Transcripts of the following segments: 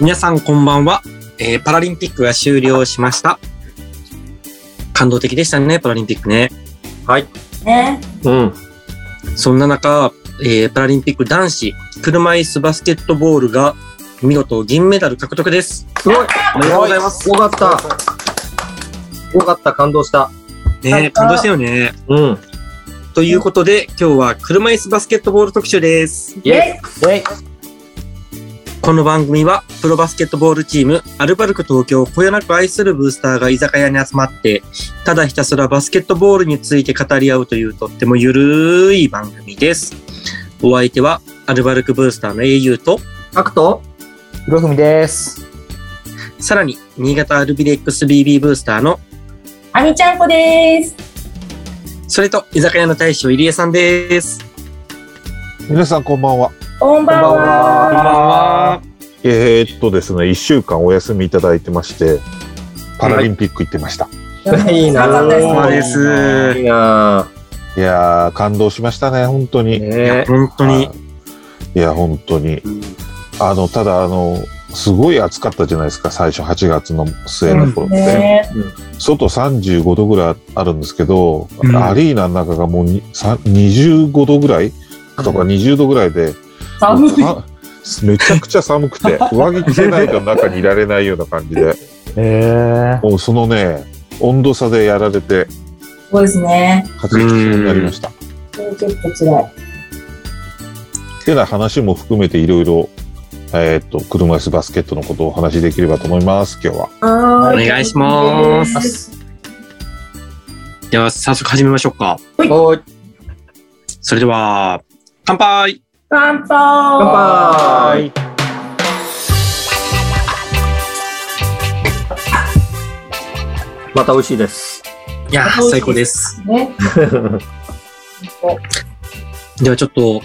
皆さんこんばんは、えーパラリンピックが終了しました。感動的でしたね、パラリンピックね。はい。ね。うん。そんな中、えーパラリンピック男子車椅子バスケットボールが見事銀メダル獲得です。すごい。おめでとうございます。よかった。よかった。感動した。ね感動したよね。うん。ということで、今日は車椅子バスケットボール特集です。イェイ。イこの番組は、プロバスケットボールチーム、アルバルク東京をこよなく愛するブースターが居酒屋に集まって、ただひたすらバスケットボールについて語り合うというとってもゆるい番組です。お相手は、アルバルクブースターの英雄と、アクトひろふみです。さらに、新潟アルビレックス BB ブースターの、あみちゃんこです。それと、居酒屋の大将入江さんです。皆さんこんばんは。こんばんこんばんは。は。えーっとですね、1週間お休みいただいてまして、パラリンピック行ってました。いいなよかったですいいな。いやー、感動しましたね、本当に。ね本当に。いや、本当に。あの、ただ、あの、すごい暑かったじゃないですか、最初8月の末の頃って。ね外35度ぐらいあるんですけど、うんアリーナの中がもうにさ25度ぐらい？とか20度ぐらいで、寒い。さめちゃくちゃ寒くて、上着着てないと中にいられないような感じで、えもうそのね、温度差でやられて、そうですね。風邪になりました。っちょっと辛い。てな話も含めていろいろ、えーっと、車椅子バスケットのことをお話しできればと思います、今日は。はお願いします。では、早速始めましょうか。おい。それでは、乾杯乾杯。乾杯。また美味しいです。いやー、最高です。ね。ではちょっと、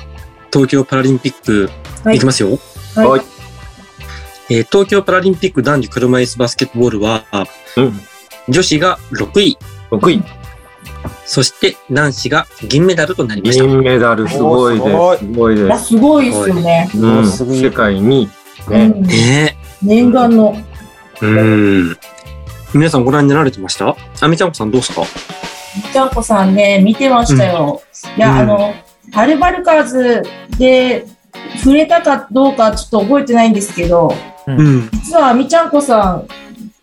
東京パラリンピック、はいいきますよ。はいはいえー東京パラリンピック男女車椅子バスケットボールは、うん。女子が6位、6位。そして男子が銀メダルとなりました。銀メダルすごいです。すごいいや、です。すごいですよね。うん。世界に、ね。うんね念願の。え。うん。皆さんご覧になられてました？あみちゃんこさんどうですか？ちゃんこさんね、見てましたよ。いや、うんあの、ハルバルカーズで触れたかどうかちょっと覚えてないんですけど、うん。実はみちゃんこさん、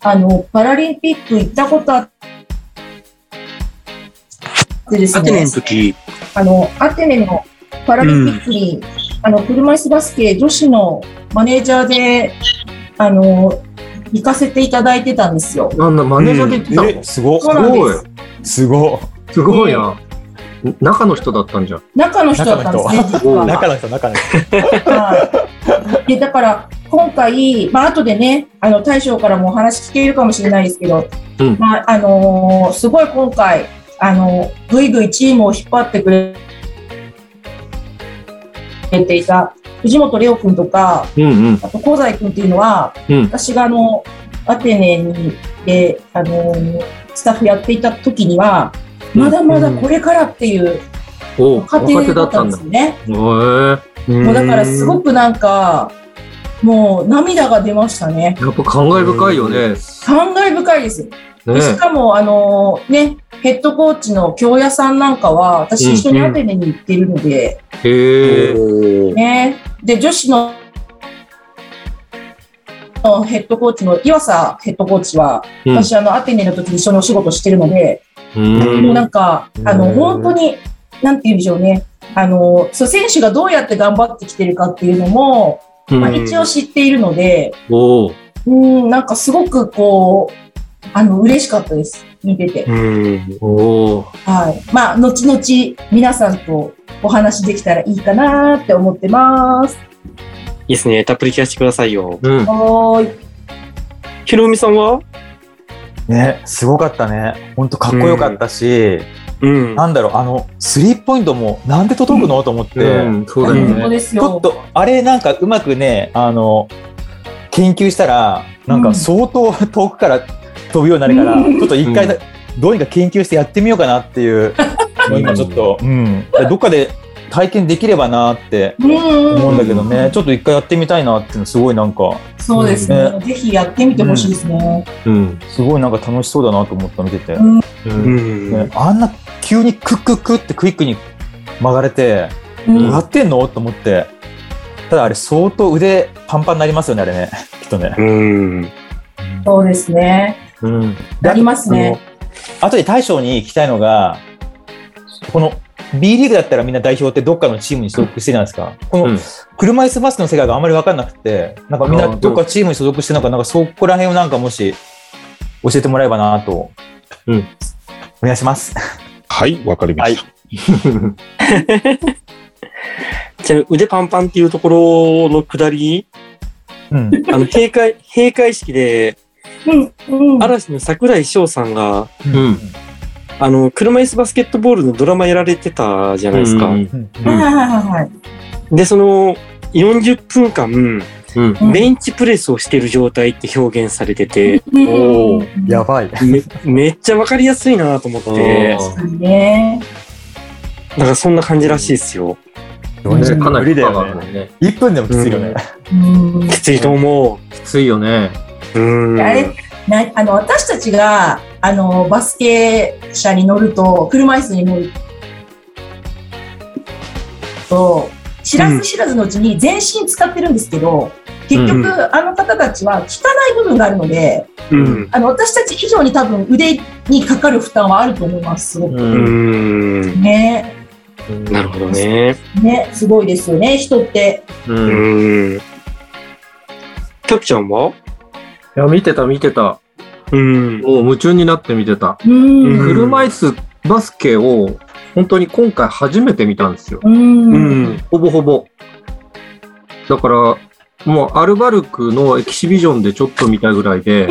あの、パラリンピック行ったことあってですねアテネの、時、あの、アテネのパラリンピックに、あの、車椅子バスケ女子のマネージャーで、あの、行かせていただいてたんですよ。なんだ、マネージャーで行ってたの、うなんすごいです。すごすごいな。中の人だったんじゃん。中の人だったんですね。中の人、中の人。はい。で、だから、今回、まあ、後でね、あの、大将からもお話聞けるかもしれないですけど、うんまあ、あのーすごい今回、あの、ぐいぐいチームを引っ張ってくれていた藤本レオ君とか、うんうん。あと香西君っていうのは、うん私があの、アテネにで、あのースタッフやっていた時には、まだまだこれからっていうお家庭だったたんだ。ですよね。もうだからすごくなんか、もう涙が出ましたね。やっぱ感慨深いよね。感慨深いです。ねでしかも、あのね、ヘッドコーチの京谷さんなんかは、私一緒にアテネに行ってるので、へえ。ね、で、女子ののヘッドコーチの岩佐ヘッドコーチは、うん私あのアテネの時に一緒にお仕事してるので、う。もうんなんか、あの、本当に、なんて言うんでしょうね。あの、そう、選手がどうやって頑張ってきてるかっていうのも、まあ、一応知っているので。うん、なんかすごくこう、あの、嬉しかったです。見てて。うん。おお。はい。まあ、後々皆さんとお話できたらいいかなって思ってます。いいですね。たっぷり聞かせてくださいよ。うん。はーい。ひろみさんは？ね、すごかったね。ほんとかっこよかったし、うん。なんだろう、あの、スリーポイントもなんで届くの？と思って、うん、そうだよ本当ね。ですよ。ちょっと、あれなんかうまくね、あの、研究したら、なんか相当遠くから飛ぶようになるから、うんちょっと一回うんどうにか研究してやってみようかなっていう、今ちょっと、うん。どっかで体験できればなってうん思うんだけどね、ちょっと一回やってみたいなっていうのすごいなんか、そうですね。ぜひやってみてほしいですね。うん。すごいなんか楽しそうだなと思った見てて。うんう。うんん。ね、あんな急にクックックってクイックに曲がれて、うんやってんの？と思って。ただあれ相当腕パンパンになりますよね、あれね。きっとね。うん。そうですね。うん。なりますね。あの後で大将に聞きたいのが、この B リーグだったらみんな代表ってどっかのチームに所属してるじゃないですか。このうん車椅子バスケの世界があんまり分かんなくて、なんかみんなどっかチームに所属してるのか、なんかそこら辺をなんかもし教えてもらえばなと。うんお願いします。はい、わかりました。ちなみに腕パンパンっていうところの下り、うん。あの、閉会、閉会式で、うん。うん。嵐の桜井翔さんが、うん。あの、車椅子バスケットボールのドラマやられてたじゃないですか。で、その、40分間、うん。うんベンチプレスをしてる状態って表現されてて、うんおやばい。めめっちゃわかりやすいなと思って。だからそんな感じらしいですよ。ねかなりだよね。あるもんね。1分でもきついよね。うんきついと思きついよね。う。うん。あれなあの私たちがあのバスケ車に乗ると車椅子に乗ると知らず知らずのうちに全身使ってるんですけど結局、うんあの方たちは効かない部分があるのでうん。あの私たち以上に多分腕にかかる負担はあると思いますすごく。ねなるほどね。ねすごいですよね人ってう。うんん。キャプちゃんは？いや、見てた見てた。うん。もう夢中になって見てた。うん車椅子バスケを本当に今回初めて見たんですよ。ほぼほぼ。だから、もうアルバルクのエキシビジョンでちょっと見たぐらいで、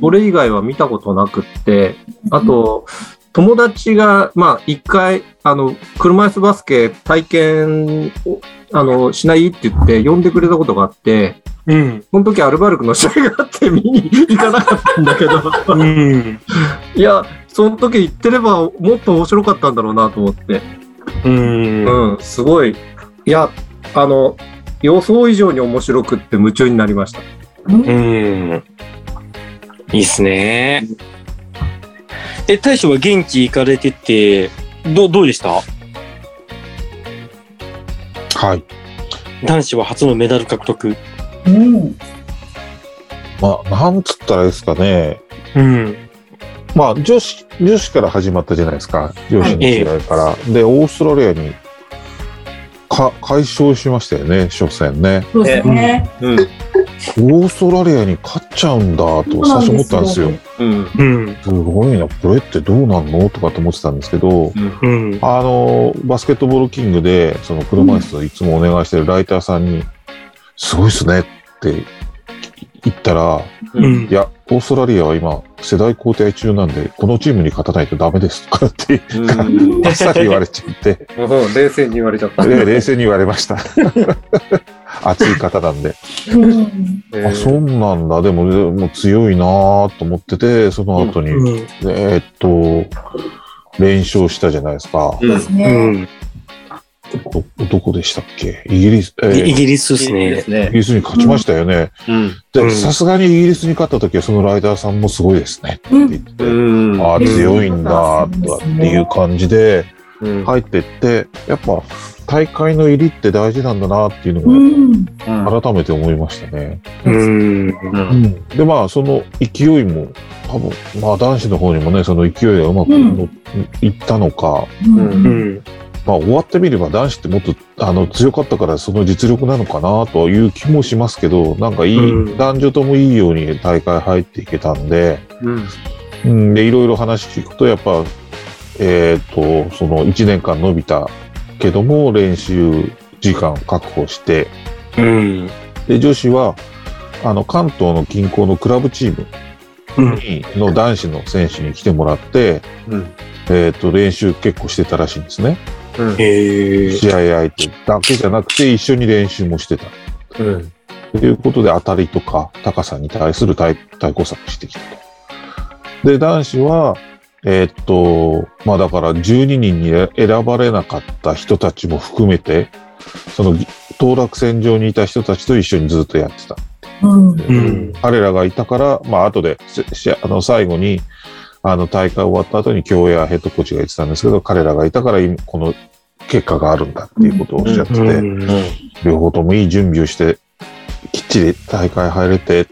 それ以外は見たことなくって、あと、友達が、まあ、一回、あの、車椅子バスケ体験を、あの、しないって言って呼んでくれたことがあって、うん。その時アルバルクの試合があって見に行かなかったんだけど、うん。いや、その時行ってればもっと面白かったんだろうなと思って、うん。うん、すごい、いや、あの、予想以上に面白くって夢中になりました。うん。いいっすね。え、大将は現地行かれてて、どう、どうでした？はい。男子は初のメダル獲得。うんまあ、なんつったらいいですかね。うん。まあ、女子、女子から始まったじゃないですか。女子の試合から。で、オーストラリアに、か、解消しましたよね、初戦ね。そうですねうん。オーストラリアに勝っちゃうんだと最初思ったんですよ。うん。うん。すごいな、これってどうなんのとかと思ってたんですけど、うん。あの、バスケットボールキングで、その車椅子いつもお願いしてるライターさんに、すごいっすねって言ったら、うんい。や、オーストラリアは今、世代交代中なんで、このチームに勝たないとダメですとかって、うんあっ さり言われちゃって、うん冷静に言われちゃった。で冷静に言われました。熱い方なんで。うんあ、そうなんだ。でも、でも強いなと思ってて、その後に、うん。えーっと、連勝したじゃないですか。そうですうねん。ど、どこでしたっけ？イギリス、えーイギリスですね。イね。ギリスに勝ちましたよね。うん。うで、んさすがにイギリスに勝った時は、そのライダーさんもすごいですねってうん言って、うん。ああ、強いんだ、とかっていう感じでうん入ってって、やっぱ大会の入りって大事なんだなっていううのんが改めて思いましたね。うん。うんで、まあ、その勢いも、多分、まあ男子の方にもね、その勢いがうまくうんのいったのか、うんうん。まあ終わってみれば男子ってもっとあの強かったからその実力なのかなという気もしますけど、なんかいい、うん男女ともいいように大会入っていけたんで、うん。うん、で、いろいろ話聞くと、やっぱ、えっ、と、その1年間伸びたけども、練習時間確保して、うん。で、女子は、あの、関東の近郊のクラブチームうん。にの男子の選手に来てもらって、うん。えっ、と、練習結構してたらしいんですね。うん。試合相手だけじゃなくて、一緒に練習もしてた。うん。ということで、当たりとか高さに対する対対抗策してきたと。で、男子は、えーっと、まあだから12人に選ばれなかった人たちも含めて、その当落線上にいた人たちと一緒にずっとやってた。うん。うん。彼らがいたから、まあ後で、あの最後に、あの大会終わった後に京谷ヘッドコーチが言ってたんですけど、彼らがいたから今この結果があるんだっていうことをおっしゃってて、うん両方ともいい準備をして、きっちり大会入れて、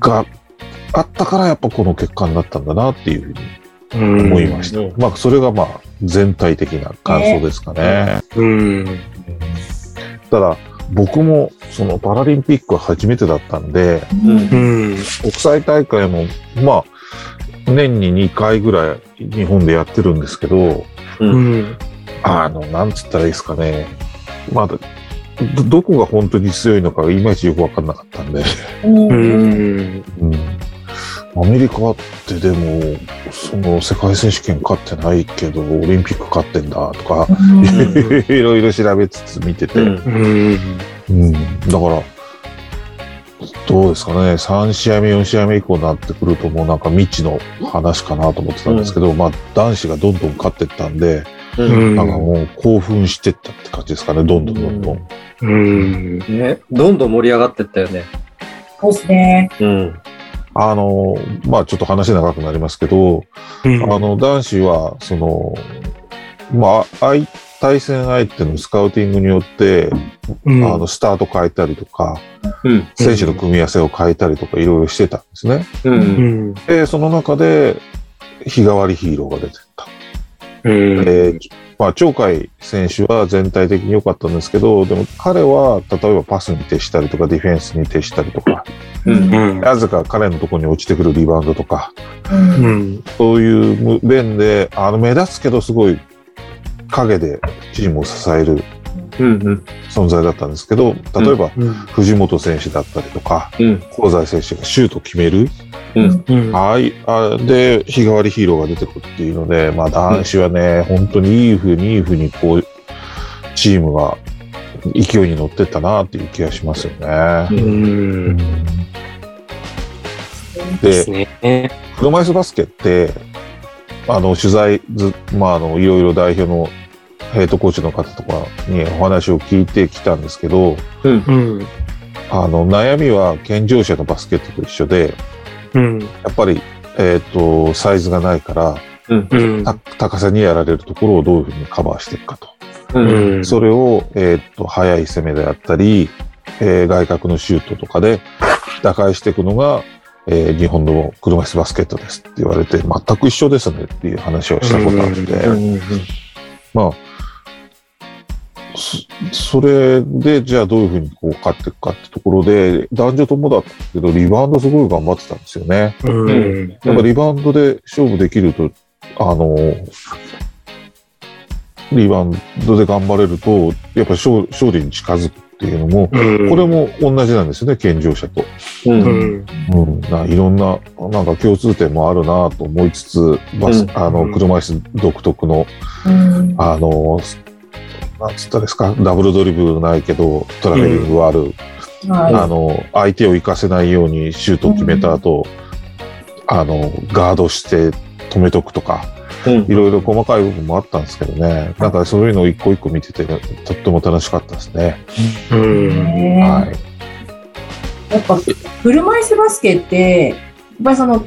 があったからやっぱこの結果になったんだなっていうふうに思いました。うんまあそれがまあ全体的な感想ですかね。うん。ただ僕もそのパラリンピックは初めてだったんで、うん。国際大会もまあ年に2回ぐらい日本でやってるんですけど、うん。あの、なんつったらいいですかね。まだ、ど、どこが本当に強いのかがいまいちよくわかんなかったんで。うん。アメリカってでも、その世界選手権勝ってないけど、オリンピック勝ってんだとか、いろいろ調べつつ見てて。うん。だから、どうですかね。3試合目、4試合目以降になってくるともうなんか未知の話かなと思ってたんですけど、まあ男子がどんどん勝ってったんで、うんなんかもう興奮してったって感じですかね。どんどんどんどん。うん。ね、どんどん盛り上がってったよね。そうですね。うん。あの、まあちょっと話長くなりますけど、うん。あの、男子は、その、まあ、相対戦相手のスカウティングによって、うん、あの、スタート変えたりとか、うん。選手の組み合わせを変えたりとか、いろいろしてたんですね。う。うんん。で、その中で、日替わりヒーローが出てった。うん。えーまあ、鳥海選手は全体的に良かったんですけど、でも彼は、例えばパスに徹したりとか、ディフェンスに徹したりとか、うん。うん。なぜか彼のところに落ちてくるリバウンドとか、うんうん。そういう面で、あの、目立つけど、すごい影でチームを支えるうん。存在だったんですけど、例えば、うん。藤本選手だったりとか、うん。香西選手がシュートを決める、うん。うん。はい、あで、日替わりヒーローが出てくるっていうので、まあ男子はね、本当にいい風にいい風にこう、チームが勢いに乗ってったなっていう気がしますよね。うん。でね。車椅子バスケって、あの、取材ず、まあ、あの、いろいろ代表のヘッドコーチの方とかにお話を聞いてきたんですけど、うん。うん。あの、悩みは健常者のバスケットと一緒で、うん。やっぱり、えっ、と、サイズがないから、うん。た高さにやられるところをどういうふうにカバーしていくかと。うん。それを、えっ、と、速い攻めであったり、えー外角のシュートとかで打開していくのが、えー日本の車椅子バスケットですって言われて、全く一緒ですねっていう話をしたことあって、うん。まあ、そそれで、じゃあどういうふうにこう勝っていくかってところで、男女ともだったけど、リバウンドすごい頑張ってたんですよね。うん。やっぱリバウンドで勝負できると、あの、リバウンドで頑張れると、やっぱ勝勝利に近づくっていうのも、うん。これも同じなんですよね、健常者と。う。うんん。うん、ないろんな、なんか共通点もあるなと思いつつ、バス、うんあの、車椅子独特の、うんあの、なんつったですか、ダブルドリブルないけど、トラベリングはある、はあの、相手を生かせないようにシュートを決めた後、あの、ガードして止めとくとか、うんいろいろ細かい部分もあったんですけどね、なんかそういうのを一個一個見てて、とっても楽しかったですね。うん。はい。やっぱ車椅子バスケって、やっぱりその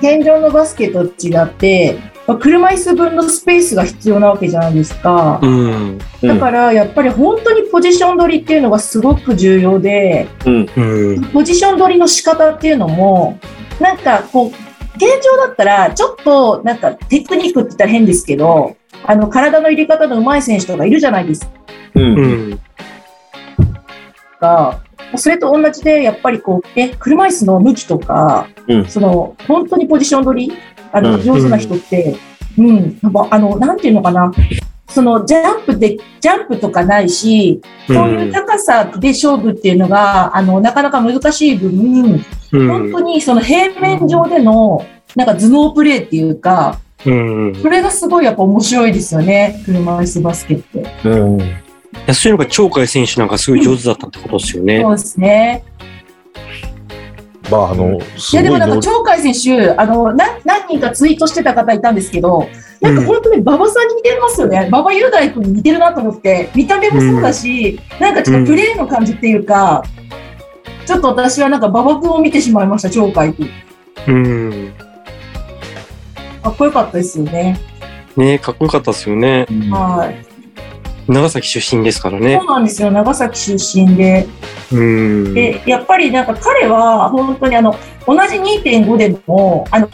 天井のバスケと違って、まあ車椅子分のスペースが必要なわけじゃないですか。うん。だからやっぱり本当にポジション取りっていうのがすごく重要で、うん。うん。ポジション取りの仕方っていうのも、なんかこう、現状だったらちょっとなんかテクニックって言ったら変ですけど、あの体の入れ方の上手い選手とかいるじゃないですう。うんん。か。それと同じで、やっぱりこう、ね、車椅子の向きとか、うんその、本当にポジション取り、あの、うん上手な人って、うん、やっぱあの、なんていうのかな、その、ジャンプで、ジャンプとかないし、そういう高さで勝負っていうのが、あの、なかなか難しい分、本当にその平面上での、なんか頭脳プレーっていうか、うん。それがすごいやっぱ面白いですよね、車椅子バスケって。うん。いやそういうのが鳥海選手なんかすごい上手だったってことですよね。そうですね。まあ、あの、すいや、でもなんか、鳥海選手、あの、な何人かツイートしてた方いたんですけど、なんか本当に馬場さんに似てますよね。馬場雄大君に似てるなと思って、見た目もそうだし、なんかちょっとプレーの感じっていうか、ちょっと私はなんか馬場君を見てしまいました、鳥海君。うん。かっこよかったですよね。ねかっこよかったですよね。はい。長崎出身ですからねそ。うなんですよ、長崎出身で。うん。で、やっぱりなんか彼は本当にあの、同じ2.5でも、あの、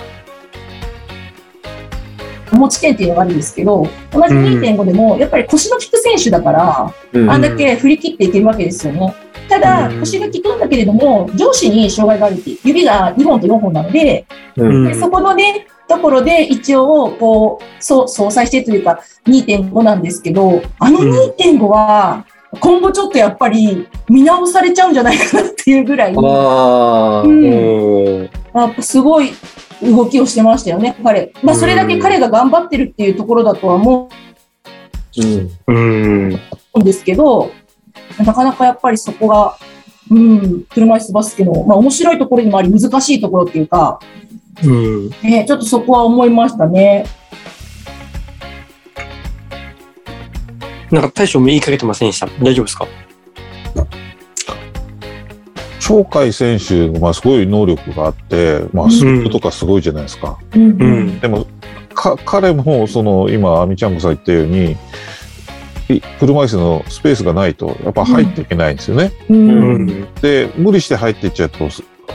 持ち点っていうのがあるんですけど、同じ2.5でも、やっぱり腰の効く選手だから、うん。あんだけ振り切っていけるわけですよね。ただ、うん。腰が効くんだけれども、上肢に障害があるっていう、指が2本と4本なので、うん。でそこのね、ところで一応、こう、そう、相殺してというか、2.5なんですけど、あのうん。2.5は、今後ちょっとやっぱり見直されちゃうんじゃないかなっていうぐらい、うん。うん。やっぱすごい動きをしてましたよね、彼。まあ、それだけ彼が頑張ってるっていうところだとは思うんですけど、なかなかやっぱりそこが、うん、車椅子バスケの、まあ、面白いところにもあり、難しいところっていうか、うん。ね、ちょっとそこは思いましたね。なんか大将も言いかけてませんでした？大丈夫ですか？鳥海選手、まあ、すごい能力があって、まあ、スピードとかすごいじゃないですか。うん。でも、か彼も、その、今、アミちゃんこさん言ったように、い車椅子のスペースがないと、やっぱ入っていけないんですよね。ううんん。で、無理して入っていっちゃうと、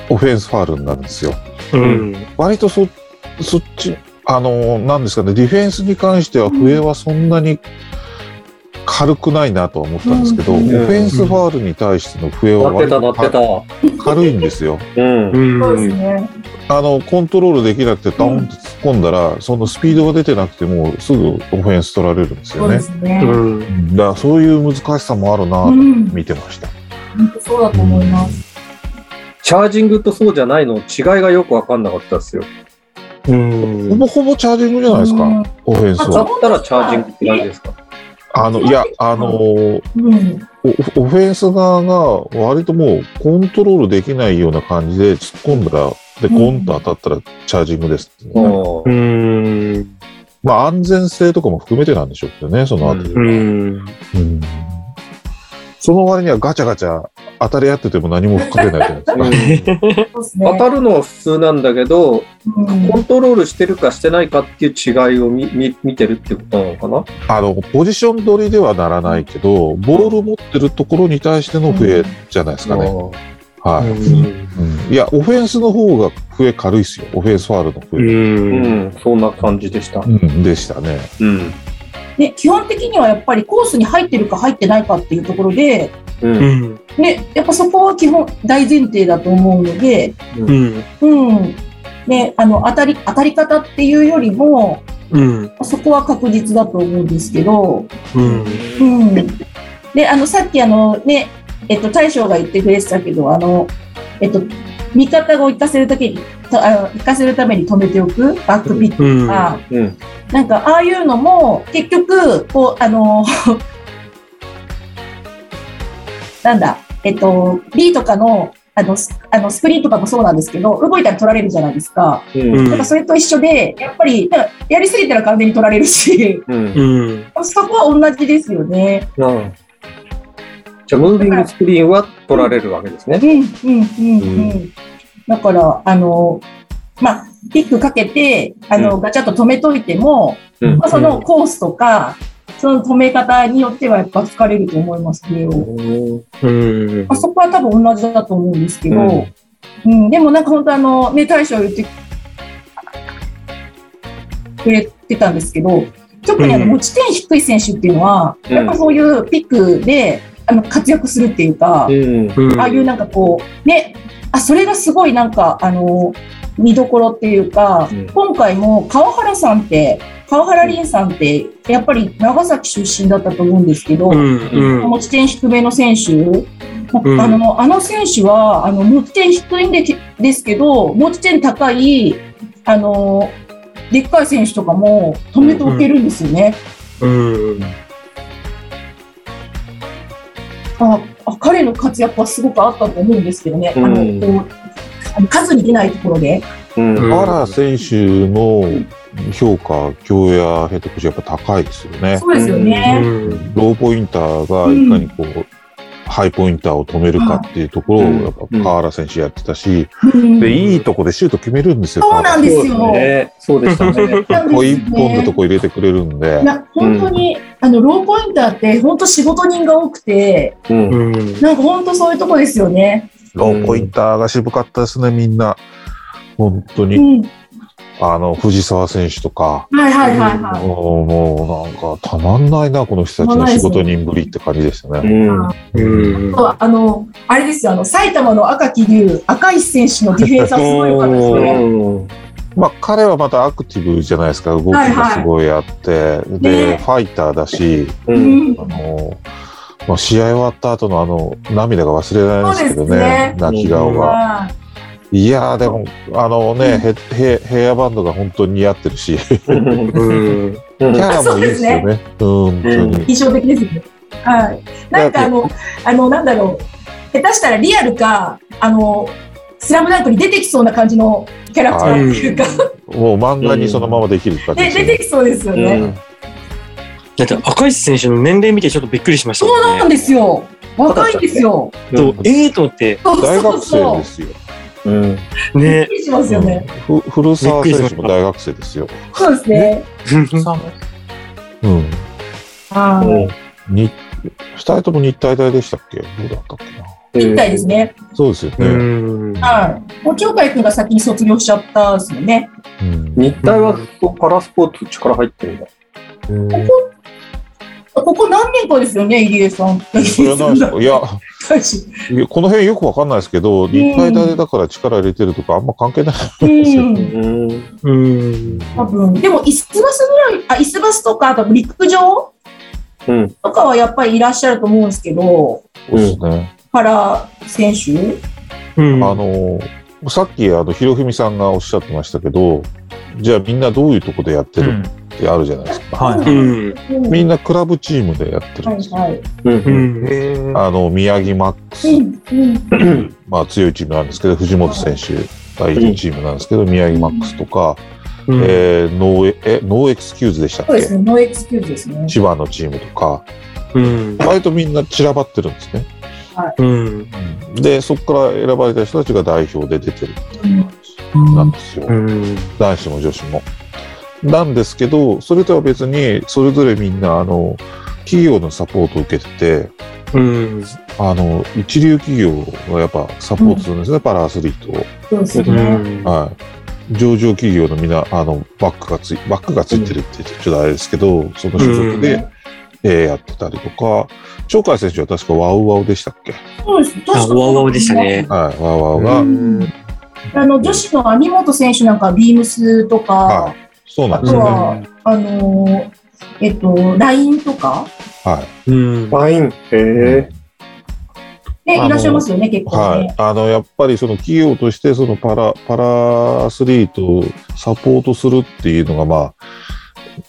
オフェンスファールになるんですよ。うん。割とそ、そっち、あの、なんですかね、ディフェンスに関しては笛はそんなに軽くないなとは思ったんですけど、うんオフェンスファールに対しての笛はなってた、なってた。軽いんですよ。うん。うん。そうですね。あの、コントロールできなくてダウンって突っ込んだら、そのスピードが出てなくても、すぐオフェンス取られるんですよねそうで。すね。うん。だからそういう難しさもあるなとうん、見てました。本当そうだと思います。チャージングとそうじゃないの違いがよくわかんなかったですよ。うん。ほぼほぼチャージングじゃないですか、うんオフェンスあは。だったらチャージングって何ですか？あの、いや、あの、うん。オオフェンス側が割ともうコントロールできないような感じで突っ込んだら、で、コンと当たったらチャージングですってね、ううん。まあ安全性とかも含めてなんでしょうけどね、その後。うん。うんその割にはガチャガチャ当たり合ってても何も吹かれないじゃないですか。当たるのは普通なんだけど、うんコントロールしてるかしてないかっていう違いを見見見てるってことなのかな？あの、ポジション取りではならないけど、ボール持ってるところに対しての笛じゃないですかね。はい。うんいや、オフェンスの方が笛軽いですよ。オフェンスファールのう。笛。うんん、そんな感じでした。うん、でしたね。うん。ね、基本的にはやっぱりコースに入ってるか入ってないかっていうところで、う。うんん。ね、やっぱそこは基本大前提だと思うので、うん。うん。ね、あの、当たり、当たり方っていうよりも、うん。そこは確実だと思うんですけど、うん。うん。で、あの、さっきあのね、えっと、大将が言ってくれてたけど、あの、えっと、味方を生かせるだけに、とあの生かせるために止めておく、バックピックうん。とか、うん。なんか、ああいうのも、結局、こう、あの、なんだ、えっと、B とかの、あの、スあのスクリーンとかもそうなんですけど、動いたら取られるじゃないですか。うん。なんかそれと一緒で、やっぱり、やりすぎたら完全に取られるし、うん。うん。そこは同じですよね。うんじゃあ、ムービングスクリーンは取られるわけですね。うん、うん、うん、うん。だから、あの、まあ、ピックかけて、あの、ガチャッと止めといても、うんまあ、そのコースとか、その止め方によってはやっぱ疲れると思いますね。うん。あそこは多分同じだと思うんですけど、ううんんでもなんか本当あの、ね、大将言ってくれてたんですけど、特にあのうん持ち点低い選手っていうのは、うんやっぱそういうピックであの活躍するっていうか、うん。うん。ああいうなんかこう、ね、あ、それがすごいなんか、あの、見どころっていうか、うん今回も川原さんって、川原凛さんって、やっぱり長崎出身だったと思うんですけど、うん。うん。持ち点低めの選手、うんあのあの選手はあの持ち点低いんでですけど、持ち点高いあのでっかい選手とかも止めておけるんですよね。うん。ああ彼の活躍はすごくあったと思うんですけどね、あのうんこうあの数に出ないところで。うん。うん原選手の評価、京谷ヘッドコーチやっぱ高いですよね。そうですよね。うんローポインターがいかにこう、ハイポインターを止めるかっていうところを、やっぱ河原選手やってたし、うんで、いいとこでシュート決めるんですよ。そうなんですよ。ね。そうでしたね。なんこう一本のとこ入れてくれるんでい、や、本当に、あの、ローポインターって、本当仕事人が多くて、なんか本当そういうとこですよね。ローポインターが渋かったですね、みんな。本当に。うん。あの、藤沢選手とか、はいはいはいはもうもうなんかたまんないな、この人たちの仕事人ぶりって感じでしたね。うん。うんい。あの、あれですよ、あの、埼玉の赤木龍、赤石選手のディフェンスはすごい良かったですうね。ん。まあ彼はまたアクティブじゃないですか、動きがすごいあって、で、ねファイターだし、う。うんん。あの、まあ、試合終わった後のあの、涙が忘れられないんですけどねね、泣き顔が。はいやー、でも、あのね、ヘヘヘアバンドが本当に似合ってるし、キうん。ャラもいいですよね。うん、本当に。印象的ですね。はい。なんかあの、あの、なんだろう、下手したらリアルか、あの、スラムダンクに出てきそうな感じのキャラクターっていうか、もう漫画にそのままできる感じでですよね。出てきそうですようね。ん。だって赤石選手の年齢見てちょっとびっくりしましたそう。なんですよ。若いんですよ。ええと思って、そう大学。生ですよ。うん。びっねく。りしますよね。ふ古澤選手も大学生ですよ。そうですね。うん。はい。に二人とも日体大でしたっけ？どうだったっけな？みたいですね。そうですようね。ん。はい。もう鳥海君が先に卒業しちゃったですよね。うん日体はパラスポーツ力入ってるんだ。ここ何年かですよね、入江さん。それはないですか？いや、この辺よくわかんないですけど、日体大でだから力入れてるとかあんま関係ないですよ。うん。うん。うん。多分。でも、イスバスぐらい、あ、イスバスとか、あと陸上？うん。とかはやっぱりいらっしゃると思うんですけど、そうですね。パラ選手？うん。あの、さっき、あの、ひろふみさんがおっしゃってましたけど、じゃあみんなどういうとこでやってるってあるじゃないですか。はい。みんなクラブチームでやってるはいんですよ。はい。う。うんん。あの、宮城マックス、うんうんまあ強いチームなんですけど、藤本選手がいるチームなんですけど、宮城マックスとか、うんえーノーエえ NO EXCUSE でしたっけ？そうですね、 NO EXCUSE ですね。千葉のチームとか、うん。割とみんな散らばってるんですね。うん。で、そこから選ばれた人たちが代表で出てるうんなんですよ。うん。男子も女子も。なんですけど、それとは別に、それぞれみんな、あの、企業のサポートを受けてて、うん。あの、一流企業がやっぱサポートするんですね、パラアスリートを。そうですうね。ん。はい。上場企業のみんな、あの、バックがつい、バックがついてるって言ってちょっとあれですけど、その所属で、うんえーやってたりとか、鳥海選手は確かワウワウでしたっけ？そうです。確あ、かワウワウでしたね。はい、ワウワウが、うんあの女子の網本選手なんかビームスとか、はそうなんあですよね。とは、あのーえっと、LINE とか、はい。うん。ワイン？へえ。ね、いらっしゃいますよね、結構ね。はい。あの、やっぱりその企業として、そのパラ、パラアスリートをサポートするっていうのが、まあ、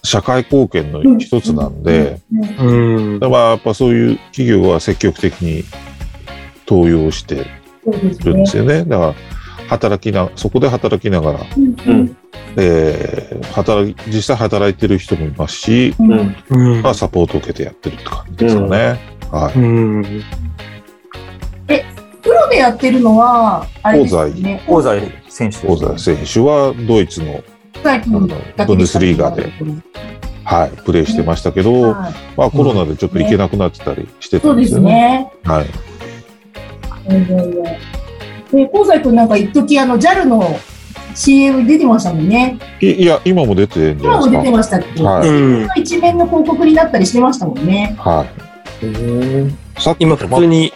社会貢献の一つなんで、うんうん。まあ、やっぱそういう企業は積極的に登用してるんねですよね。だから、働きな、そこで働きながら、うん。えー働き、実際働いてる人もいますし、うんうん。うんまあ、サポートを受けてやってるって感じですかね。はい。うん。プロでやってるのは、あれですよね。香西選手香西選手はドイツの、ブンデスリーガではい、プレーしてましたけど、はいまあコロナでちょっと行けなくなってたりしてたそうですんですよね。ね。はい。で、香西君なんか一時あの JAL の CM 出てましたもんね。いいや、今も出て今も出てましたっけ、はうん。一面の広告になったりしてましたもんね。はい。さっき今普通に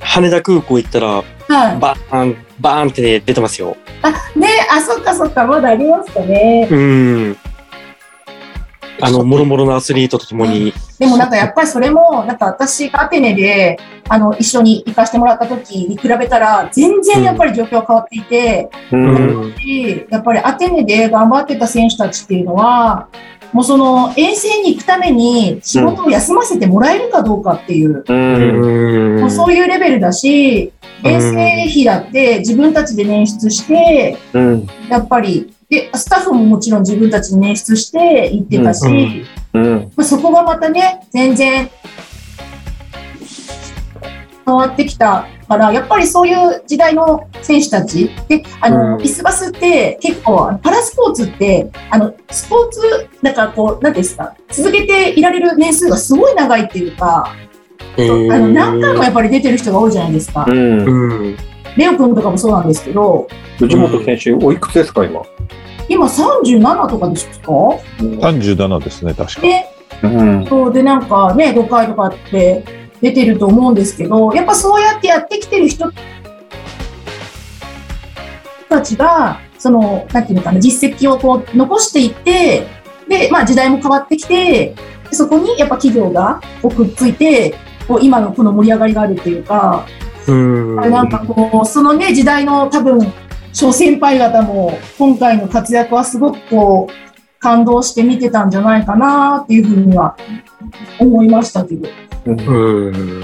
羽田空港行ったら、はい。バーン、バーンって出てますよ。あ、ね、あ、そっかそっか、まだありますかね。うん。あの、もろもろのアスリートとともに。でもなんかやっぱりそれも、なんか私がアテネで、あの、一緒に行かせてもらった時に比べたら、全然やっぱり状況は変わっていて、う。うんやっぱりアテネで頑張ってた選手たちっていうのは、もうその遠征に行くために仕事を休ませてもらえるかどうかっていう、うん。うん。もうそういうレベルだし、遠征費だって自分たちで捻出して、うん。やっぱり、で、スタッフももちろん自分たちで捻出して行ってたし、うんうん。まあ、そこがまたね、全然変わってきたから、やっぱりそういう時代の選手たち、で、あの、うんイスバスって結構、パラスポーツって、あの、スポーツ、だからこう、なんていうんですか、続けていられる年数がすごい長いっていうか、えーあの、何回もやっぱり出てる人が多いじゃないですか。うん。うん。レオ君とかもそうなんですけど、藤本選手、おいくつですか、今？今37とかですか？37ですね、確か。で、うん。そうでなんかね、5回とかって出てると思うんですけど、やっぱそうやってやってきてる人たちが、その、なんていうのかな、実績をこう残していって、で、まあ時代も変わってきて、そこにやっぱ企業がこうくっついて、こう今のこの盛り上がりがあるっていうか、うん。なんかこう、そのね、時代の多分、諸先輩方も今回の活躍はすごくこう、感動して見てたんじゃないかなっていうふうには思いましたけど。うん。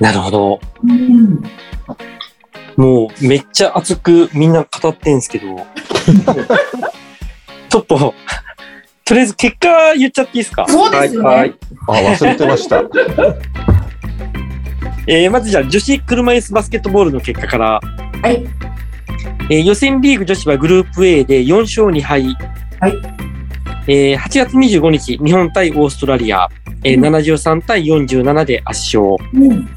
なるほど。うん。もうめっちゃ熱くみんな語ってんすけど。ちょっと、とりあえず結果言っちゃっていいですか？そうですよね。はい。あ、忘れてました。えーまずじゃあ女子車椅子バスケットボールの結果から。はい。えー予選リーグ女子はグループ A で4勝2敗。はい。えー8月25日、日本対オーストラリア、えーうん73対47で圧勝。うん。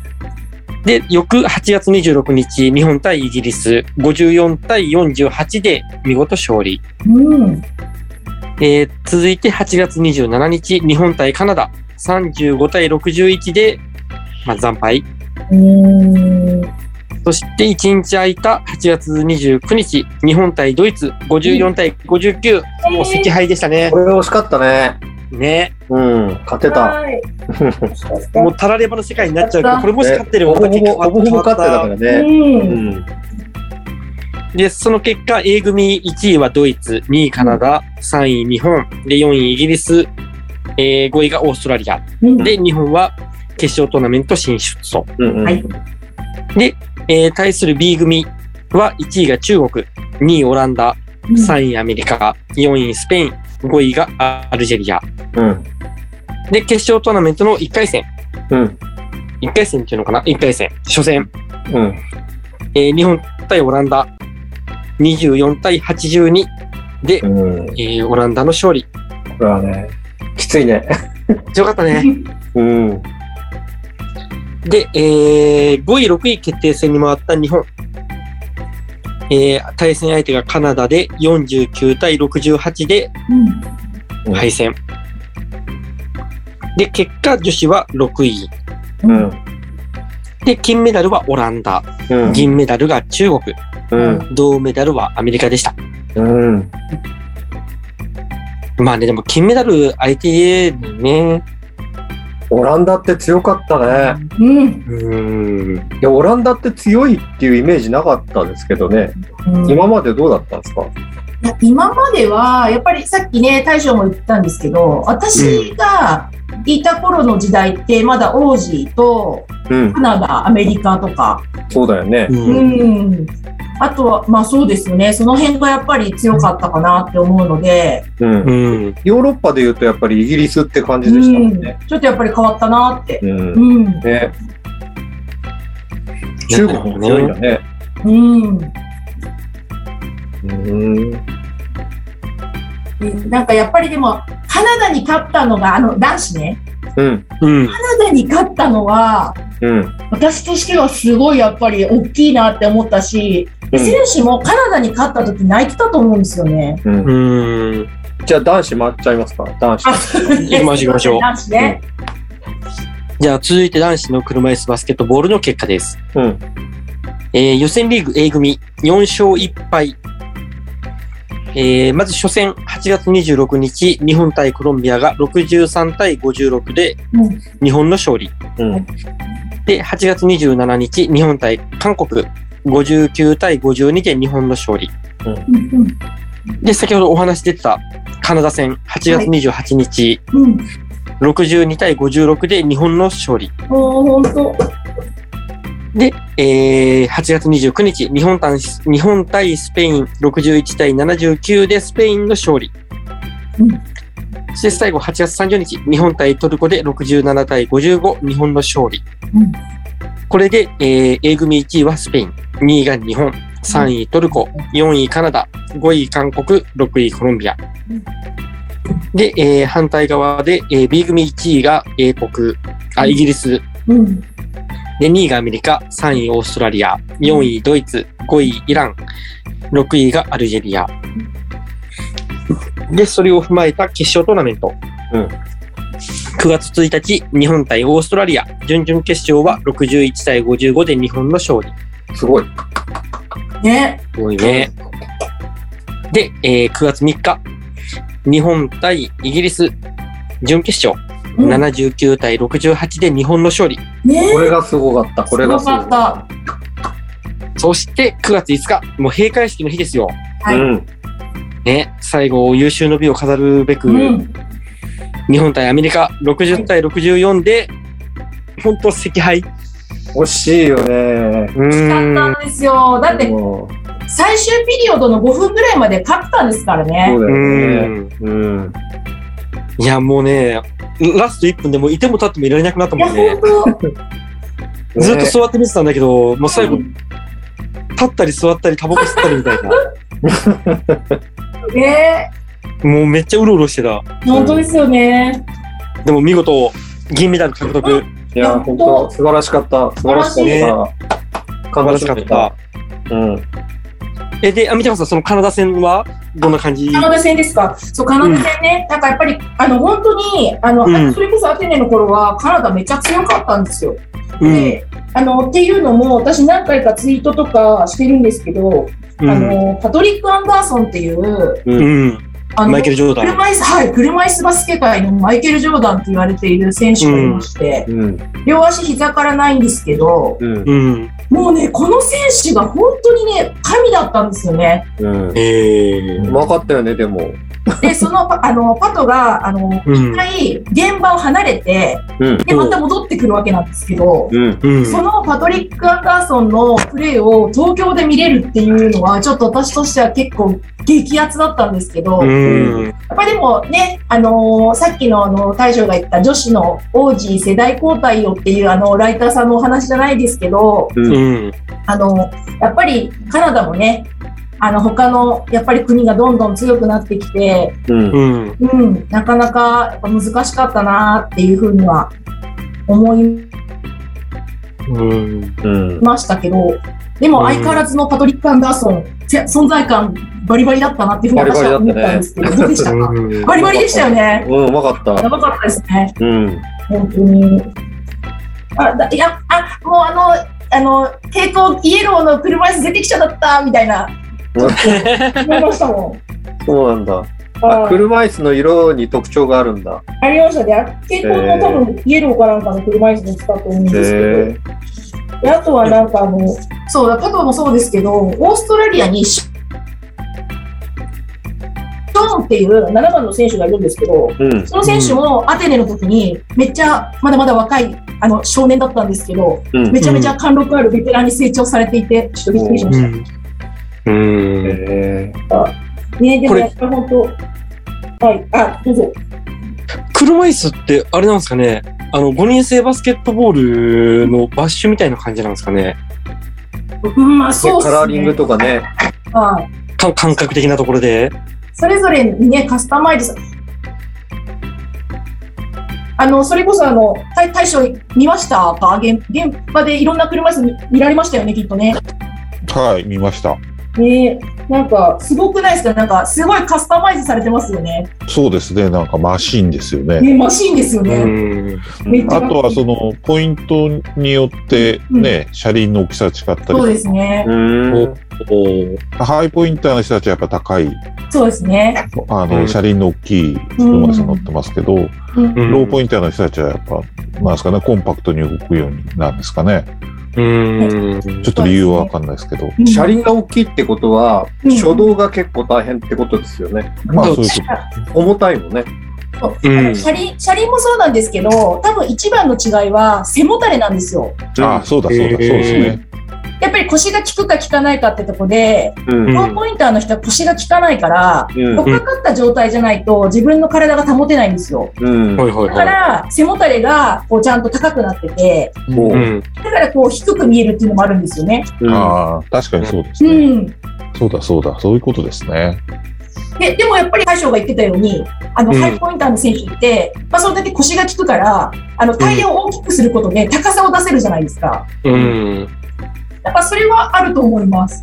で、翌8月26日、日本対イギリス、54対48で見事勝利。うん。えー続いて8月27日、日本対カナダ、35対61で、まあ、惨敗。うん。そして1日空いた8月29日、日本対ドイツ、54対59、もう赤敗でしたねこ。れ惜しかったね。ね。うん。勝てた。はい。もうたらればの世界になっちゃうけど、これもし勝ってればほぼほぼ、勝ってたからう。ね。うんん。で、その結果、A 組1位はドイツ、2位カナダ、3位日本、で、4位イギリス、えー5位がオーストラリア。うんで、日本は決勝トーナメント進出と。うん。はい。えー対する B 組は1位が中国、2位オランダ、3位アメリカ、4位スペイン、5位がアルジェリア。うん。で、決勝トーナメントの1回戦。うん。1回戦っていうのかな ?1 回戦。初戦。うん。えー日本対オランダ。24対82で、うん。えーオランダの勝利。これはね、きついね。強かったね。うん。で、えー5位、6位決定戦に回った日本。えー対戦相手がカナダで49対68でうん。敗戦。で、結果、女子は6位。うん。で、金メダルはオランダ。うん。銀メダルが中国。うん。銅メダルはアメリカでした。うん。まあね、でも金メダル相手にね、オランダって強かったね。うん。うーん。いや、オランダって強いっていうイメージなかったですけどね。うん今までどうだったんですか？いや今までは、やっぱりさっきね、大将も言ったんですけど、私がいた頃の時代って、まだオージーとうん。カナダ、アメリカとか、そうだよね。う。うんん。あとは、まあそうですよね、その辺がやっぱり強かったかなって思うので、うん。うん。ヨーロッパで言うとやっぱりイギリスって感じでしたもんね。ちょっとやっぱり変わったなって。うん。うん。ね。中国も強いんだね。うん。うん。なんかやっぱりでも、カナダに勝ったのが、あの、男子ね。うん。うん。カナダに勝ったのは、うん。私としてはすごいやっぱり大きいなって思ったし、で選手もカナダに勝った時泣いてたと思うんですよね。うんうん。じゃあ男子回っちゃいますか？男子。あ、行きましょう行きましょう 男子ね。じゃあ続いて男子の車椅子バスケットボールの結果です。うん。えー予選リーグ A 組4勝1敗。えーまず初戦8月26日、日本対コロンビアが63対56でうん日本の勝利。うん。で、8月27日、日本対韓国59対52で日本の勝利。うんで、先ほどお話出てたカナダ戦8月28日、うん。62対56で日本の勝利。もう本当。で、えー8月29日、日本対日本対スペイン61対79でスペインの勝利。うん。そして最後8月30日、日本対トルコで67対55、日本の勝利。うん。これで、えー A 組1位はスペイン、2位が日本、3位トルコ、4位カナダ、5位韓国、6位コロンビア。うん。で、えー反対側で、えー B 組1位が英国、あ、イギリス、うん。で、2位がアメリカ、3位オーストラリア、4位ドイツ、5位イラン、6位がアルジェリア。で、それを踏まえた決勝トーナメント。うん9月1日、日本対オーストラリア。準々決勝は61対55で日本の勝利。すごい。ね。すごいね。で、えー9月3日、日本対イギリス、準決勝。うん79対68で日本の勝利。ねこれがすごかった。これがすごすごかそして9月5日、もう閉会式の日ですよ。はいうん。ね、最後、優秀の美を飾るべく、うん。日本対アメリカ60対64で、本当惜敗。惜しいよね。う惜しかんったんですよ。だって、最終ピリオドの5分ぐらいまで勝ったんですからね。そうだうよね。ん。うん。いや、もうね、ラスト1分でもういても立ってもいられなくなったもんね。本当。ずっと座って見てたんだけど、もう最後、うん立ったり座ったりタバコ吸ったりみたいな。ねもうめっちゃうろうろしてた。本当ですよね。でも見事、銀メダル獲得。うんいや、本当素晴らしかった。素晴らしかった。素晴らしかった。。うん。え、で、あ、みちゃさん、そのカナダ戦は？どんな感じ？カナダ戦ですか？そう、カナダ戦ね。なんかやっぱり、あの、本当に、あの、うんそれこそアテネの頃は、カナダめっちゃ強かったんですよ。うん。で、あの、っていうのも、私何回かツイートとかしてるんですけど、うんあの、パトリック・アンダーソンっていう、うん。あのマイケル・ジョーダン。車椅子、はい、車椅子バスケ界のマイケル・ジョーダンと言われている選手がいまして、うん。両足膝からないんですけど、うん。うん。もうね、この選手が本当にね、神だったんですよね。うん。えうまかったよね、でも。で、その、パあの、パトが、あの、うん一回、現場を離れて、うん。で、また戻ってくるわけなんですけど。そのパトリック・アンダーソンのプレーを東京で見れるっていうのは、ちょっと私としては結構激アツだったんですけど、うやん。っぱりでもね、あのーさっきのあの大将が言った女子の王子世代交代よっていうあのライターさんのお話じゃないですけど。あのやっぱりカナダもね、あの他のやっぱり国がどんどん強くなってきて、うん。うん。うん、なかなかやっぱ難しかったなっていうふうには思いうん。うん。ましたけど、でも相変わらずのパトリック・アンダーソン、せ存在感バリバリだったなっていうふうに私は思ったんですけど、どうでした？かバリバリでしたよね。うん、うまかった。やばかったですね。うん。本当に。あ、だいや、あ、もうあの、あの、蛍光イエローの車椅子出てきちゃったみたいな、思いましたもん。そうなんだ。ああ、車椅子の色に特徴があるんだ。ありましたね。蛍光の多分イエローかなんかの車椅子で使ったと思うんですけど。あとはなんかあの、そうだ、パトもそうですけど、オーストラリアにシショーンっていう7番の選手がいるんですけど、うん。その選手もアテネの時にめっちゃまだまだ若いあの少年だったんですけど、うん。めちゃめちゃ貫禄あるベテランに成長されていて、ちょっとびっくりしました。うん。うん。へね、でこれもやっぱり本当、はい、あ、どうぞ。車椅子ってあれなんですかねあの、5人制バスケットボールのバッシュみたいな感じなんですかねうん、まあーそうね。カラーリングとかね。はい。か感覚的なところで。それぞれにね、カスタマイズさあの、それこそあの、大大将見ました？か現現場でいろんな車椅子見見られましたよね、きっとね。はい、見ました。ねなんか、すごくないですか？なんか、すごいカスタマイズされてますよね。そうですね、なんかマシンですよね。ね、マシーンですようね。あとはそのポイントによってね、車輪の大きさ違ったりそうですね。うん。ハイポインターの人たちはやっぱ高い、そうですね。あの、うん車輪の大きい車椅乗ってますけど、うんローポインターの人たちはやっぱ、なんですかね、コンパクトに動くようになんですかね。うん。ちょっと理由はわかんないですけど。うん車輪が大きいってことは、うん初動が結構大変ってことですよね。まあそういうこ重たいもんね。うん車輪、車輪もそうなんですけど、多分一番の違いは背もたれなんですよ。あ、そうだそうだ、そうですね。やっぱり腰が効くか効かないかってとこで、うんうんローポインターの人は腰が効かないから、うかかった状態じゃないと自分の体が保てないんですよ。うんだから背もたれがこうちゃんと高くなってて。だからこう低く見えるっていうのもあるんですよね。うんああ、確かにそうですうね。ん。そうだそうだ、そういうことですね。ででもやっぱり大将が言ってたように、あの、うんハイポインターの選手って、まあ、それだけ腰が効くから、あの、タイヤを大きくすることで高さを出せるじゃないですか。うん。だからそれはあると思います。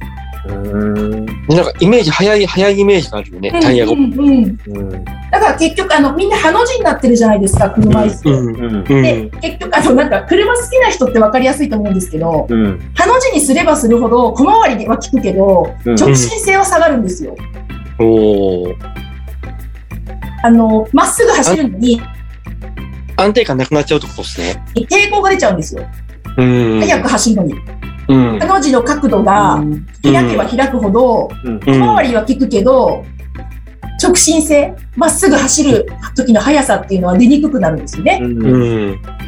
うんなんかイメージ、早い、早いイメージがあるよね、タイヤがう。んうんうんうんだから結局、あの、みんなハの字になってるじゃないですか、車椅子。うん。うんうでん。、結局、あの、なんか、車好きな人って分かりやすいと思うんですけど、うんハの字にすればするほど、小回りは効くけど、うん直進性は下がるんですよ。おーあの、まっすぐ走るのに、安定感なくなっちゃうってことですね。抵抗が出ちゃうんですよ。うん。速く走るのに。うんハ。の字の角度が開けば開くほど、うん小回りは効くけど、直進性、まっすぐ走る時の速さっていうのは出にくくなるんですよね。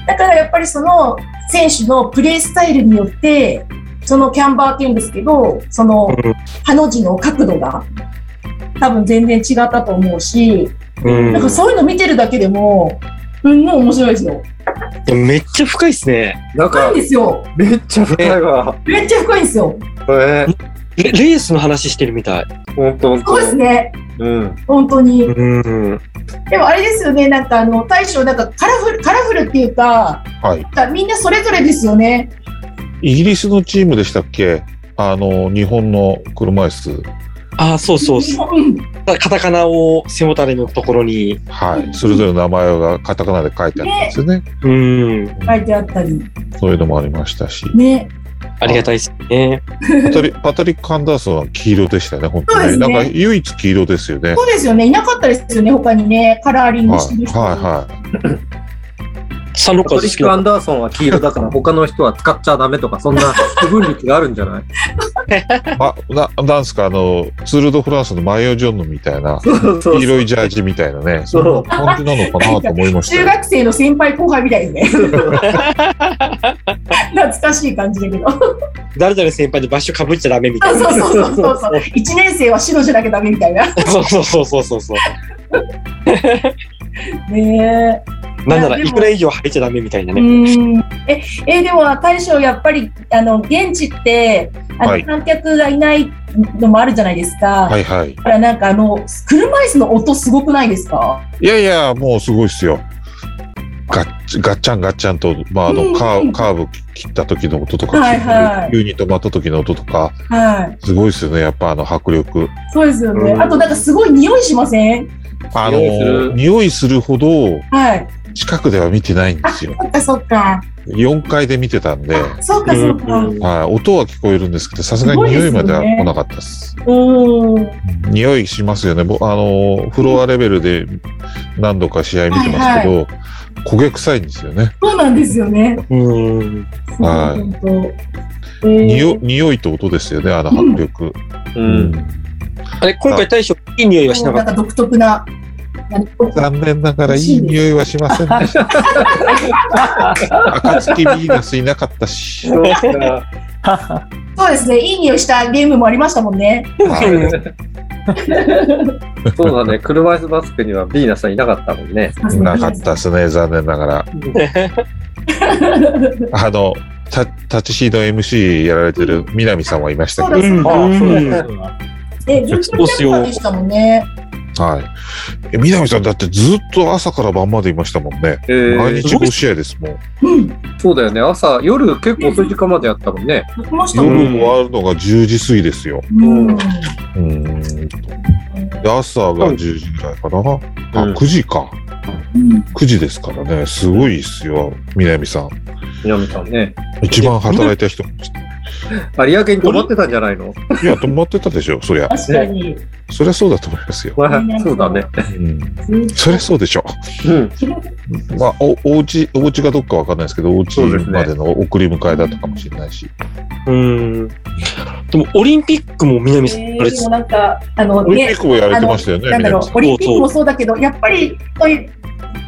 だからやっぱりその選手のプレースタイルによって、そのキャンバーっていうんですけど、そのうんハの字の角度が多分全然違ったと思うし、うん。なんかそういうの見てるだけでも、うん、もう面白いですよ。でもめっちゃ深いっすね。な深いんですよ。めっちゃ深いわ。めっちゃ深いんですよ。えレレースの話してるみたい。本当本当そうですね。うん本当に。うん。でもあれですよね、なんかあの、大将、なんかカラフル、カラフルっていうか、はい。なんかみんなそれぞれですよね。イギリスのチームでしたっけ？あの、日本の車椅子。ああ、そうそう。うん。カタカナを背もたれのところに。はい。それぞれの名前がカタカナで書いてあるんですよね。うん。書いてあったり。そういうのもありましたし。ね。ありがたいですね。パトリパトリック・アンダーソンは黄色でしたね、本当に、ね。そうですねなんか唯一黄色ですよね。そうですよね。いなかったですよね、他にね、カラーリングしてる人。はいはい。サンロッカーズ好きなンダーソンは黄色だから他の人は使っちゃダメとか、そんな区分率があるんじゃない？あ、な、なんすか、あの、ツール・ド・フランスのマヨ・ジョンヌみたいな、黄色いジャージみたいなね、そそう感じなのかなと思いました中よ。学生の先輩後輩みたいですね。懐かしい感じだけど。誰々先輩でバッシュかぶっちゃダメみたそういな。そうそうそうそう。1年生は白じゃなきゃダメみたいな。そうそうそうそうそうそう。ねなんならいくら以上入っちゃダメみたいなね。ん。え、え、でも大将やっぱり、あの、現地って、あの、はい観客がいないのもあるじゃないですか。はいはい。だからなんかあの、車椅子の音すごくないですか？いやいや、もうすごいっすよ。ガッチガッチャンガッチャンと、まあ、あうんの、カーカーブ切った時の音とか、はいはい急に止まった時の音とか、はい。すごいっすよね、やっぱあの迫力。そうですよね。うんあとなんかすごい匂いしません？あの、匂いするほど、はい。近くでは見てないんですよ。そっかそっか。4階で見てたんで、そっかそっか。うんはい、音は聞こえるんですけど、さすがに匂いまでは来なかったです。うん。匂いしますよね。ぼあの、フロアレベルで何度か試合見てますけど、焦げ臭いんですよね。そうなんですよね。うん。はい本当。えー匂匂いと音ですよね、あの迫力。う。うんあれ、今回大将、いい匂いはしなかった？なんか独特な。残念ながらいい匂いはしませんでした。暁ビーナスいなかったし。そうですね。いい匂いしたゲームもありましたもんね。はいそうだね。車椅子バスケにはビーナスはいなかったもんね。なかったですね、残念ながら。あの、タタチシード MC やられてる南さんはいましたけど、そうだうんそうだ。うんえ、順調にでしたもんね。はい。え南さんだってずっと朝から晩までいましたもんね。えー毎日5試合ですもん。うん。そうだよね。朝、夜結構遅い時間までやったもんね。夜終わるのが10時過ぎですよ。うん。うーん朝が10時ぐらいかな。あ、うん9時か。うん9時ですからね。すごいっすよ、南さん。南さんね。一番働いた人。有明に泊まってたんじゃないの？いや、止まってたでしょ、そりゃ。確かに。そりゃそうだと思いますよ。まあそうだね。うん。そりゃそうでしょ。うん。まあ、お、お家、お家がどっかわかんないですけど、お家までの送り迎えだったかもしれないし。うん。でも、オリンピックも南さん、あれもなんか、あのねオリンピッ、クもやれてましたよね、なんだろうオリンピックもそうだけど、やっぱり、そういう、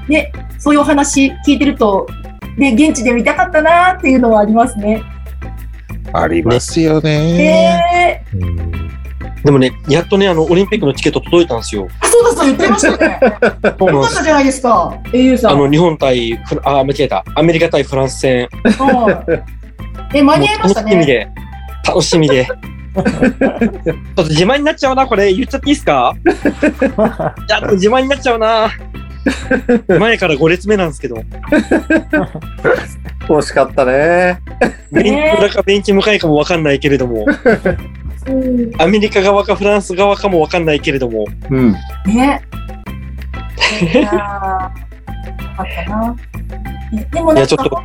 ね、そういうお話聞いてると、ね、現地で見たかったなっていうのはありますね。ありますよね。えうんでもね、やっとね、あの、オリンピックのチケット届いたんですよ。ー、そうだそう言ってましたね。そうなんですよかったじゃないですか、au さん。あの、日本対フラ、あ、間違えた。アメリカ対フランス戦。はいえ、間に合いましたね。楽しみで。楽しみで。ちょっと自慢になっちゃうな、これ。言っちゃっていいですか？いや、自慢になっちゃうな。前から5列目なんですけど。惜しかったね。ベンチ裏かベンチ向かいかもわかんないけれども、うんアメリカ側かフランス側かもわかんないけれども、うん。ね。いやーよかったな。えでもなんいやちょっとか、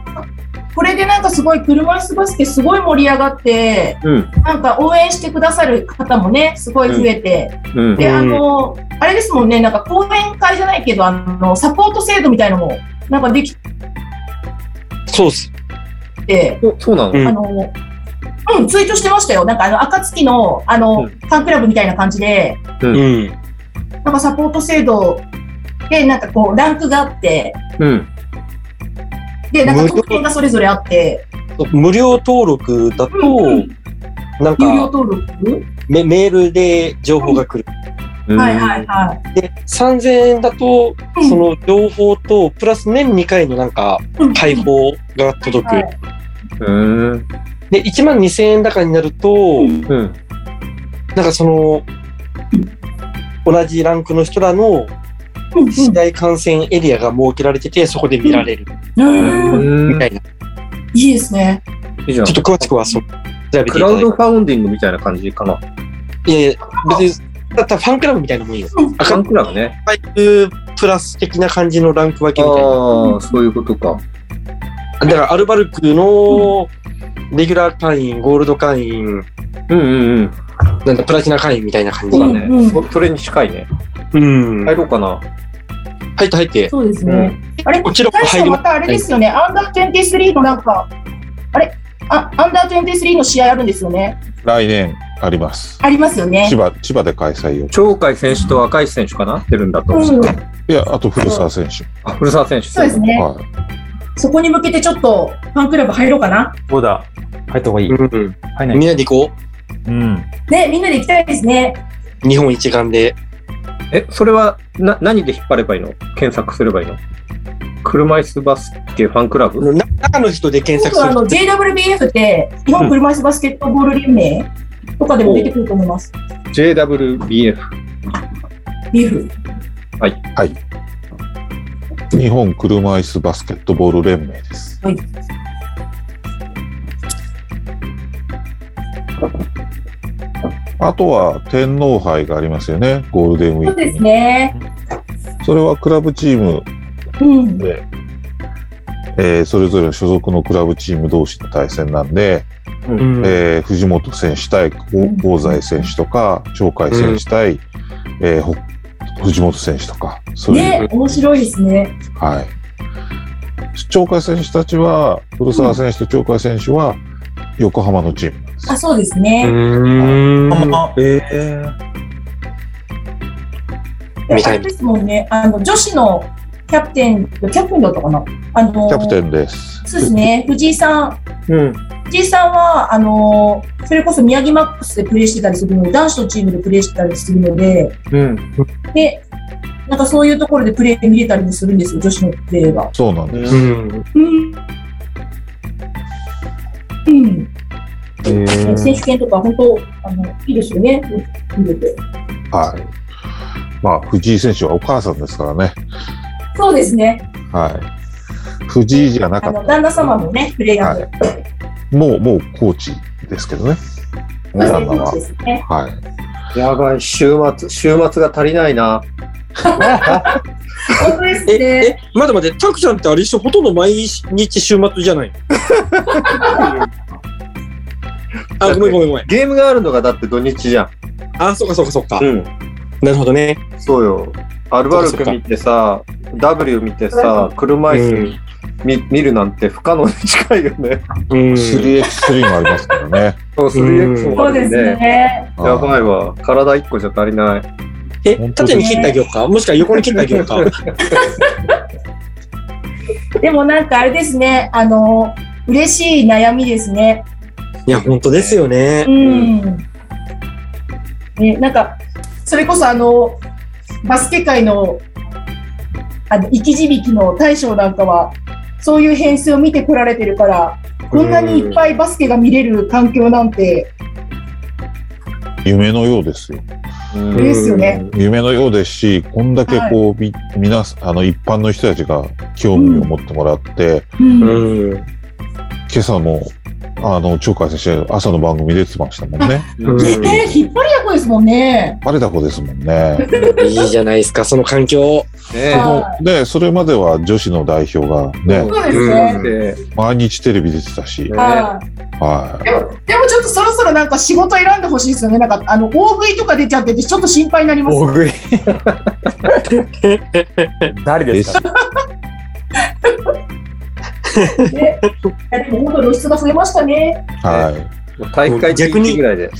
これでなんかすごい車椅子バスケすごい盛り上がって、うん。なんか応援してくださる方もね、すごい増えて、うん。で、うんあの、あれですもんね、なんか講演会じゃないけど、あの、サポート制度みたいのも、なんかできそうっす。て、おそうなの？うん。あの、うん、ツイートしてましたよ。なんかあの、暁の、あの、うん。ファンクラブみたいな感じで、うん。なんかサポート制度で、なんかこう、ランクがあって、うん。で、なんか特典がそれぞれあって、無料登録だと、うんなん有料か登録？メメールで情報が来る。はいはいはい。で、3000円だと、うんその情報と、プラス年2回のなんか、うん開放が届く。はいうん。で、1万2000円高になると、うん。なんかその、同じランクの人らのうん試合観戦エリアが設けられてて、そこで見られる。みたいな。いいですね。ちょっと詳しくはそう調べていクラウドファウンディングみたいな感じかな。て。いやいや、別に、だったらファンクラブみたいなもんよ。ファンクラブね。赤いプラス的な感じのランク分けみたいな。ああ、そういうことか。だからアルバルクのレギュラー会員、ゴールド会員、うんうんうん。なんだプラチナ会員みたいな感じだね。うんうんそそれに近いね。うん。入ろうかな。入って入って。そうですね。あれ、こちら入またあれですよね、アンダー23のなんか、あれあアンダー23の試合あるんですよね。来年あります。ありますよね千。葉、千葉で開催よ。鳥海選手と若い選手かな出るんだと。うん、いや、あと古澤選手。あ、古澤選手。そうですね。はい。そこに向けてちょっとファンクラブ入ろうかな。そうだ。入った方がいい。うん。入んない。みんなで行こうん。ね、みんなで行きたいですね。う。日本一丸で。え、それは、な、何で引っ張ればいいの？検索すればいいの？車椅子バスケファンクラブ？な中の人で検索僕するあの JWBF って日本車椅子バスケットボール連盟とかでも出てくると思います。?JWBF。BF。日本車椅子バスケットボール連盟です。はいあとは天皇杯がありますよね、ゴールデンウィークに。そうですね。それはクラブチームうん。で、えーそれぞれ所属のクラブチーム同士の対戦なんで、うんえー藤本選手対香西選手とか、鳥海選手対、えーほ藤本選手とか、そういう、ね、面白いですね。はい。鳥海選手たちは、古澤選手と鳥海選手は、横浜のチームなんですあ、。そうですね。んあ、ええみたいですもんね。あの、女子のキャプテン、キャプテンだったかな？あの、キャプテンです。そうですね。藤井さん。うん。藤井さんは、あの、それこそ宮城マックスでプレーしてたりするので、男子のチームでプレーしてたりするので、うん。で、なんかそういうところでプレー見れたりもするんですよ、女子のプレーが。そうなんです。うん。うん。うん。え選手権とか、本当、あの、いいですよね。見れて。はい。まあ、藤井選手はお母さんですからね。そうですね。はい。藤井じゃなかった。旦那様もね、プレーヤーで。もう、もうコーチですけどね。旦那はね。はい。やばい、週末、週末が足りないな。本当ですえ、ね。え、まだまだ、タクちゃんってあれ一緒、ほとんど毎日週末じゃない あ、ごめんごめんごめん。ゲームがあるのがだって土日じゃん。あ、そっかそっかそっか。うん。なるほどね。そうよ。アルバルク見てさ、W 見てさ、車椅子見,、見るなんて不可能に近いよね。うん。3x3 もありますからね。そう、3X もあるそうですね。ね。やばいわ。体1個じゃ足りない。え、縦に切ってあげようかもしくは横に切ってあげようかでもなんかあれですね、あの、嬉しい悩みですね。いや、本当ですよねう。ん。ね、なんか、それこそあの、バスケ界の、あの、生き字引の大将なんかは、そういう編成を見てこられてるから、こんなにいっぱいバスケが見れる環境なんて、夢のようですよ。うんですよね。夢のようですし、こんだけこう、み、皆さん、あの、一般の人たちが興味を持ってもらって、うんうん。今朝も、あの、鳥海先生、朝の番組出てましたもんね。うんね引っ張りだこですもんね。バレた子ですもんね。いいじゃないですか、その環境。ねはで、それまでは女子の代表がね、そうですね。で毎日テレビ出てたし、ねはいはでも、でもちょっとそろそろなんか仕事選んでほしいですよね。なんか、あの、大食いとか出ちゃってて、ちょっと心配になります。大食い。誰ですか？ね。でも本当露出が増えましたね。い。はい。もう大会中ぐらいで。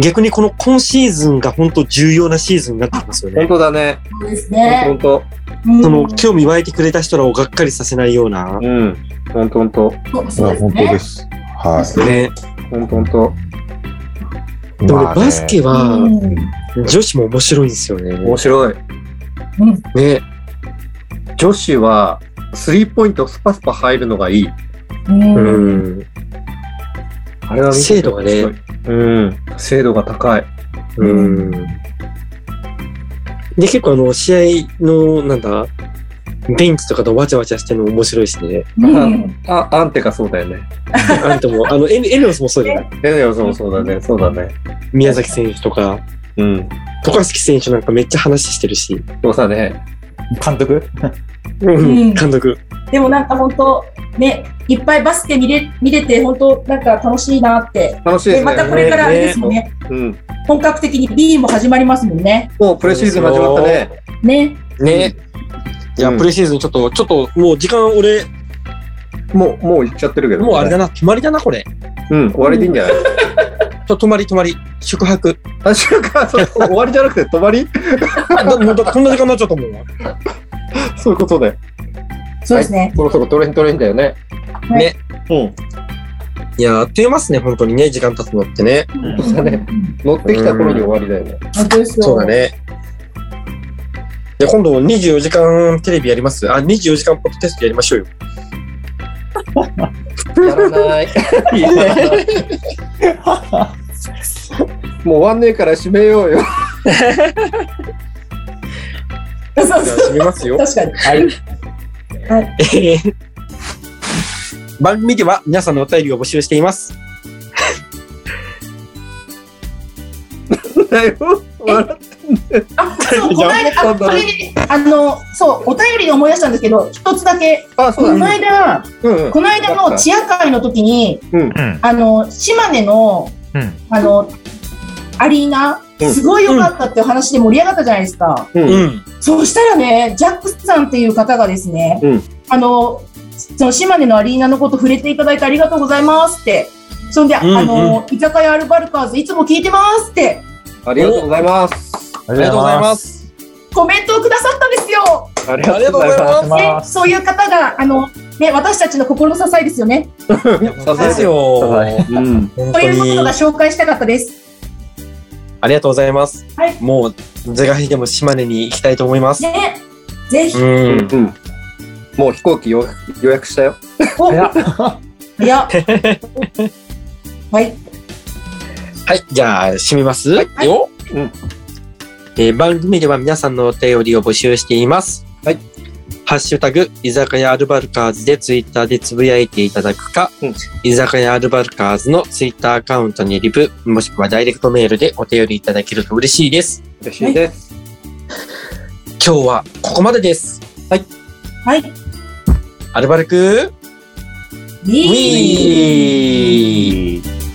逆にこの今シーズンが本当重要なシーズンになってきますよ本ね。当だね。そうですね。本当うんその興味湧いてくれた人らをがっかりさせないような。うん。本当本当そう本当です。はね。本当本当い。でもね、まあねバスケはうん女子も面白いんですよね。面白い。ね。女子は、スリーポイントスパスパ入るのがいい。うんうん。あれは精度がね。うん。精度が高い。うん。で、結構あの、試合の、なんだ、ベンチとかとわちゃわちゃしてるの面白いしね。うんあ、アンテかそうだよね。あんたも、あの、エエネオスもそうじゃないえねそうそうだね。そうだね。宮崎選手とか、うん。渡嘉敷選手なんかめっちゃ話してるし。そうだね。監督？うん、監督。でもなんか本当、ね、いっぱいバスケ見れ見れて、本当、なんか楽しいなって。で、楽しいですね。またこれからあれですもんね。うん。本格的に B も始まりますもんね。もうプレシーズン始まったね。ね。ね。いや、うんプレシーズンちょっと、ちょっと、もう時間俺、もう、もう行っちゃってるけど。もうあれだな、泊まりだな、これ。うん、終わりでいいんじゃない？ちょ、泊まり泊まり。宿泊。あ、週間、そ う終わりじゃなくて泊まり？あこんな時間になっちゃったもん。そういうことで。そうですね。そろそろトレントレンだよね。ね。うん。いや、あっという間っすね、本当にね、時間経つのってね。そうだね。乗ってきた頃に終わりだよね。本当ですよ。そうだ。ね。いや、今度24時間テレビやります？あ、24時間ポッドキャストやりましょうよ。やらない。もう終わんねえから閉めようよ。閉めますよ。確かに。はい。えー 番組では皆さんのお便りを募集しています。だよ。笑あ、そう、この間、あ、これで、あの、そう、お便りで思い出したんですけど、一つだけ、あ、そうだこの間、うんうん。この間のチア会の時に、うん。あの、島根の、うん。あの、アリーナ、うんすごい良かったっていう話で盛り上がったじゃないですか。うん。ん。そうしたらね、ジャックさんっていう方がですね、うんあの、その島根のアリーナのこと触れていただいてありがとうございますって、そんで、うんうんあの、居酒屋アルバルカーズいつも聞いてますって、ありがとうございます。あありがとうございま。す。コメントをくださったんですよ。ありがとうございますね、そういう方が、あの、ね、私たちの心の支えですよね。そうですよ。うん。ということにが。紹介したかったです。ありがとうございます。はいもう、是が非でも島根に行きたいと思います。ね、ぜひ、うん。うん。もう飛行機よ予約したよ。早っや、はい、はい、じゃあ、締めます、はいよ。うんえー番組では皆さんのお便りを募集しています。はい。ハッシュタグ、居酒屋アルバルカーズでツイッターでつぶやいていただくか、うん居酒屋アルバルカーズのツイッターアカウントにリプ、もしくはダイレクトメールでお便りいただけると嬉しいです。嬉しいです。今日はここまでです。はい、アルバルク、ウィー？ウィー